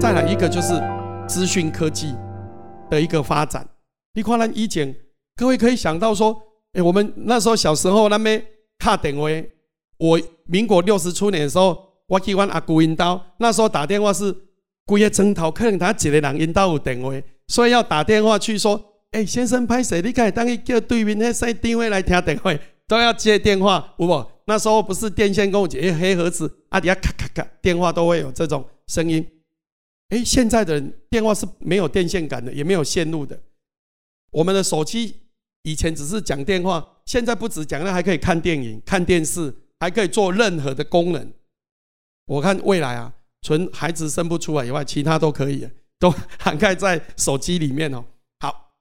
再来一个就是资讯科技的一个发展。你看，咱以前各位可以想到说，哎，我们那时候小时候那边卡电话，我民国六十初年的时候，我去阮阿姑因兜，那时候打电话是规个钟头，可能他一个人因兜有电话，所以要打电话去说，哎，先生拍谁？你可以当去叫对面那三电话来听电话，都要接电话，有无？那时候不是电线公接黑盒子，啊底下咔咔咔，电话都会有这种声音。哎，现在的人电话是没有电线杆的，也没有线路的。我们的手机以前只是讲电话，现在不止讲，那还可以看电影、看电视，还可以做任何的功能。我看未来啊，纯孩子生不出来以外，其他都可以，都 涵盖在手机里面哦。好，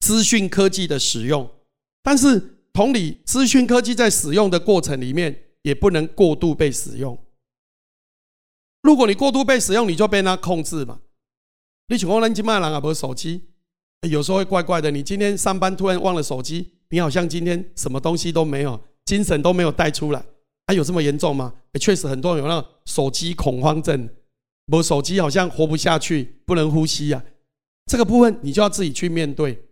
资讯科技的使用，但是同理，资讯科技在使用的过程里面，也不能过度被使用。如果你过度被使用，你就被它控制嘛。你像我们今麦人啊，不是手机，有时候会怪怪的。你今天上班突然忘了手机，你好像今天什么东西都没有，精神都没有带出来。啊，有这么严重吗？确实很多人有那手机恐慌症，我手机好像活不下去，不能呼吸啊。这个部分你就要自己去面对，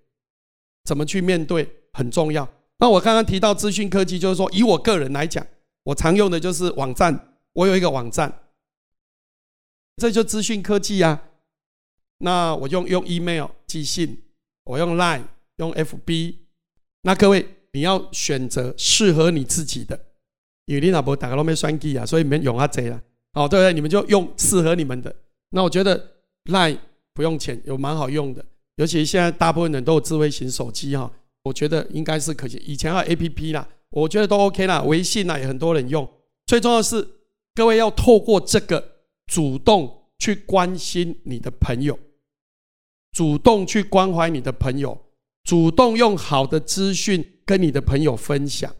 怎么去面对很重要。那我刚刚提到资讯科技，就是说以我个人来讲，我常用的就是网站，我有一个网站。这就资讯科技啊！那我用用 email 寄信，我用 line 用 fb。那各位你要选择适合你自己的，因为你老婆打个都没算计啊，所以你们用啊贼了。哦，对不对？你们就用适合你们的。那我觉得 line 不用钱，有蛮好用的，尤其现在大部分人都有智慧型手机哈，我觉得应该是可行。以前还有 app 啦，我觉得都 OK 啦。微信啦也很多人用。最重要是各位要透过这个。主动去关心你的朋友，主动去关怀你的朋友，主动用好的资讯跟你的朋友分享，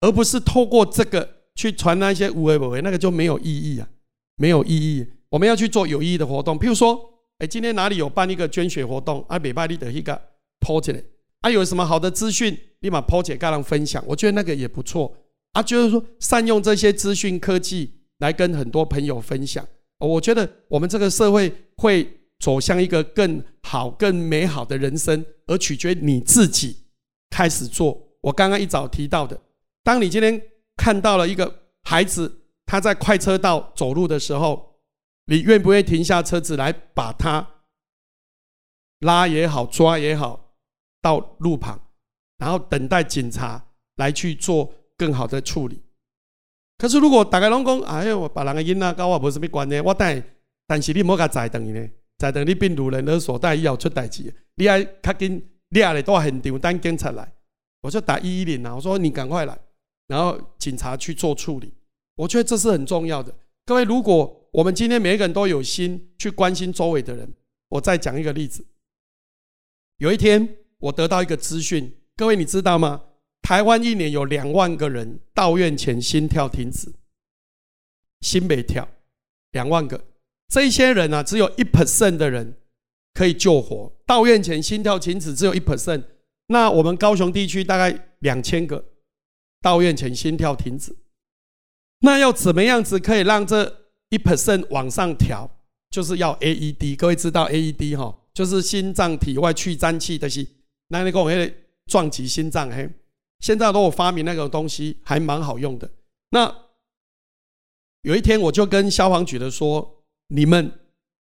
而不是透过这个去传那些无为不为，那个就没有意义啊，没有意义。我们要去做有意义的活动，譬如说，哎，今天哪里有办一个捐血活动，啊，美拜你的一个 po 起来，啊，有什么好的资讯，立马 po 起来跟人分享，我觉得那个也不错啊，就是说善用这些资讯科技。来跟很多朋友分享，我觉得我们这个社会会走向一个更好、更美好的人生，而取决你自己开始做。我刚刚一早提到的，当你今天看到了一个孩子他在快车道走路的时候，你愿不愿意停下车子来把他拉也好、抓也好到路旁，然后等待警察来去做更好的处理？可是，如果大家拢讲，哎呦，别人的囡仔跟我无什么关系，我但但是你莫甲在等伊呢，在等你病毒人而所带以后出代志，你还较紧抓咧到现场等警察来，我就打一一零啊，我说你赶快来，然后警察去做处理。我觉得这是很重要的。各位，如果我们今天每一个人都有心去关心周围的人，我再讲一个例子。有一天，我得到一个资讯，各位你知道吗？台湾一年有两万个人到院前心跳停止，心没跳，两万个，这些人呢，只有一 percent 的人可以救活。到院前心跳停止只有一 percent，那我们高雄地区大概两千个到院前心跳停止，那要怎么样子可以让这一 percent 往上调？就是要 AED，各位知道 AED 哈，就是心脏体外去脏器的是，那你讲会撞击心脏嘿。现在如果发明那个东西，还蛮好用的。那有一天，我就跟消防局的说：“你们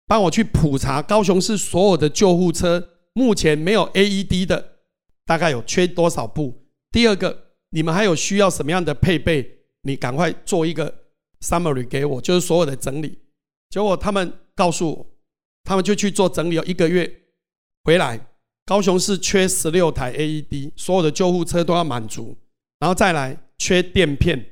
帮我去普查高雄市所有的救护车，目前没有 AED 的，大概有缺多少部？第二个，你们还有需要什么样的配备？你赶快做一个 summary 给我，就是所有的整理。”结果他们告诉我，他们就去做整理，有一个月回来。高雄市缺十六台 AED，所有的救护车都要满足，然后再来缺垫片，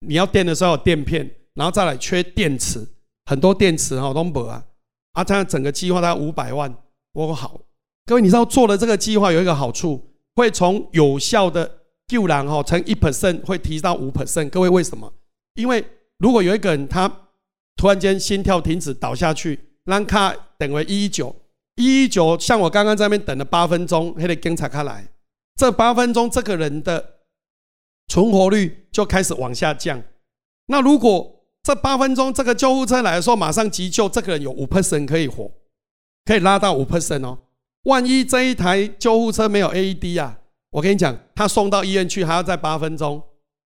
你要垫的时候有垫片，然后再来缺电池，很多电池哈都没啊，啊，这样整个计划大概五百万，我好，各位你知道做了这个计划有一个好处，会从有效的救人哈乘一 percent 会提到五 percent，各位为什么？因为如果有一个人他突然间心跳停止倒下去，让卡等为一一九。一一九，像我刚刚在那边等了八分钟，还得警察开来。这八分钟，这个人的存活率就开始往下降。那如果这八分钟这个救护车来的时候，马上急救，这个人有五 percent 可以活，可以拉到五 percent 哦。万一这一台救护车没有 AED 啊，我跟你讲，他送到医院去还要再八分钟，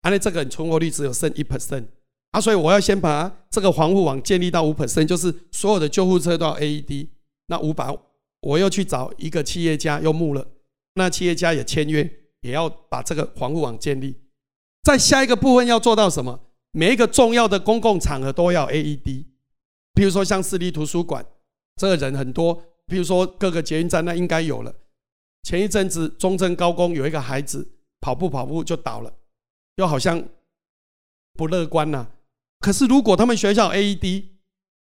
而且这个人存活率只有剩一 percent 啊，所以我要先把这个防护网建立到五 percent，就是所有的救护车都要 AED。那五百，我又去找一个企业家又募了，那企业家也签约，也要把这个防护网建立。在下一个部分要做到什么？每一个重要的公共场合都要 AED，比如说像市立图书馆，这个人很多；比如说各个捷运站，那应该有了。前一阵子中正高工有一个孩子跑步跑步就倒了，又好像不乐观呐。可是如果他们学校 AED，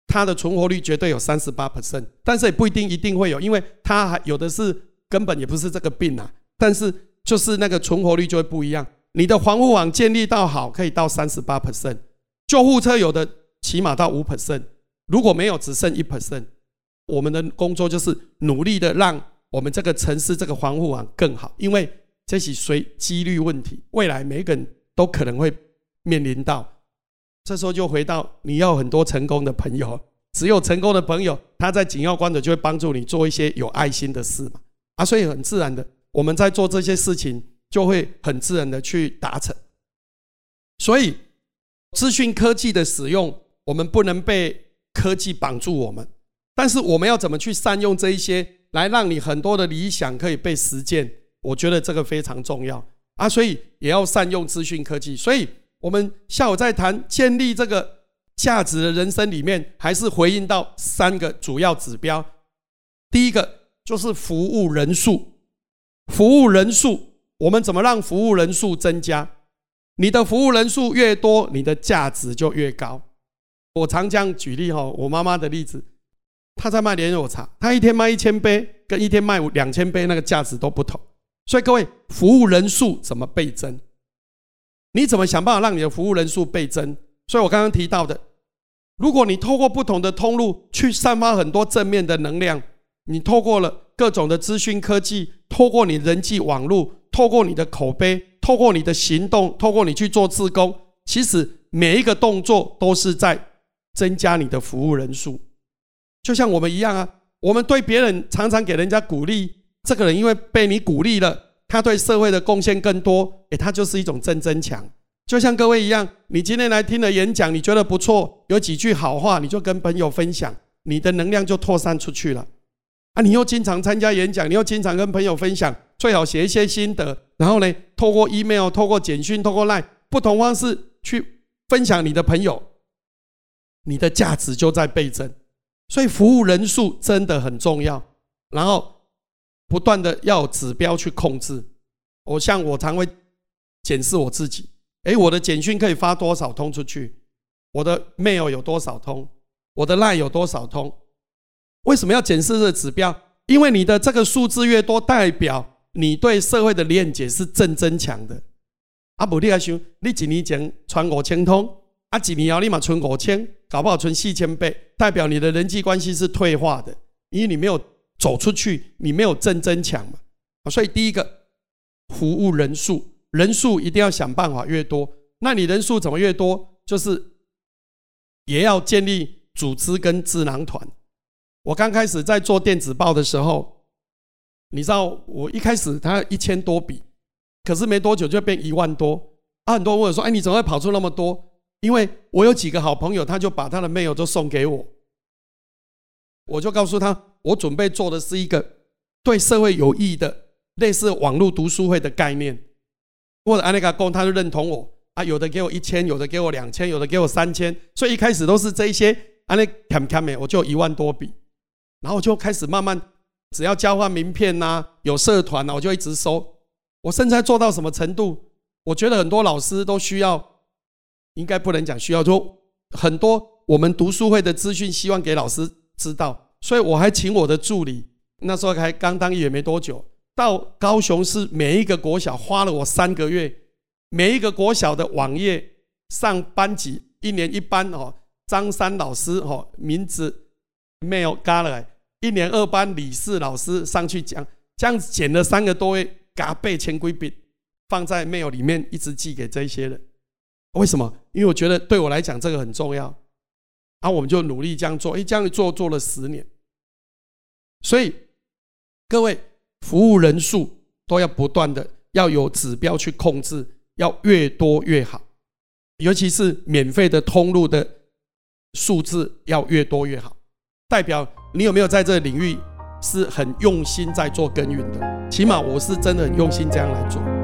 它的存活率绝对有三十八 percent，但是也不一定一定会有，因为它还有的是根本也不是这个病啊，但是就是那个存活率就会不一样。你的防护网建立到好，可以到三十八 percent，救护车有的起码到五 percent，如果没有只剩一 percent，我们的工作就是努力的让我们这个城市这个防护网更好，因为这是随几率问题，未来每个人都可能会面临到。这时候就回到你要很多成功的朋友，只有成功的朋友，他在紧要关头就会帮助你做一些有爱心的事嘛，啊，所以很自然的，我们在做这些事情。就会很自然的去达成，所以资讯科技的使用，我们不能被科技绑住我们，但是我们要怎么去善用这一些，来让你很多的理想可以被实践？我觉得这个非常重要啊，所以也要善用资讯科技。所以我们下午在谈建立这个价值的人生里面，还是回应到三个主要指标。第一个就是服务人数，服务人数。我们怎么让服务人数增加？你的服务人数越多，你的价值就越高。我常这样举例哈，我妈妈的例子，她在卖莲藕茶，她一天卖一千杯，跟一天卖两千杯，那个价值都不同。所以各位，服务人数怎么倍增？你怎么想办法让你的服务人数倍增？所以我刚刚提到的，如果你透过不同的通路去散发很多正面的能量，你透过了各种的资讯科技，透过你人际网络。透过你的口碑，透过你的行动，透过你去做自工，其实每一个动作都是在增加你的服务人数。就像我们一样啊，我们对别人常常给人家鼓励，这个人因为被你鼓励了，他对社会的贡献更多，诶，他就是一种增增强。就像各位一样，你今天来听了演讲，你觉得不错，有几句好话，你就跟朋友分享，你的能量就扩散出去了。啊，你又经常参加演讲，你又经常跟朋友分享。最好写一些心得，然后呢，透过 email、透过简讯、透过 line 不同方式去分享你的朋友，你的价值就在倍增。所以服务人数真的很重要，然后不断的要指标去控制。我像我常会检视我自己，哎，我的简讯可以发多少通出去？我的 mail 有多少通？我的 line 有多少通？为什么要检视这个指标？因为你的这个数字越多，代表你对社会的链接是正增强的。啊，不，你还想，你一年前传五千通，啊，几年后你嘛存五千，搞不好存四千倍，代表你的人际关系是退化的，因为你没有走出去，你没有正增强嘛。所以第一个，服务人数，人数一定要想办法越多。那你人数怎么越多？就是也要建立组织跟智囊团。我刚开始在做电子报的时候。你知道我一开始他一千多笔，可是没多久就变一万多。啊，很多人问我说：“哎，你怎么会跑出那么多？”因为我有几个好朋友，他就把他的 mail 都送给我。我就告诉他，我准备做的是一个对社会有益的类似网络读书会的概念。或者安利卡公他就认同我啊，有的给我一千，有的给我两千，有的给我三千。所以一开始都是这一些安利卡卡美，我就一万多笔，然后就开始慢慢。只要交换名片呐，有社团呐，我就一直收。我现在做到什么程度？我觉得很多老师都需要，应该不能讲需要，说很多我们读书会的资讯，希望给老师知道。所以我还请我的助理，那时候还刚当也没多久，到高雄市每一个国小花了我三个月，每一个国小的网页上班级，一年一班哦，张三老师哦，名字没有加了。一年二班李四老师上去讲，这样子剪了三个多月，嘎背千规笔，放在 mail 里面，一直寄给这些人。为什么？因为我觉得对我来讲这个很重要，然后我们就努力这样做，哎，这样做做了十年，所以各位服务人数都要不断的要有指标去控制，要越多越好，尤其是免费的通路的数字要越多越好，代表你有没有在这个领域是很用心在做耕耘的，起码我是真的很用心这样来做。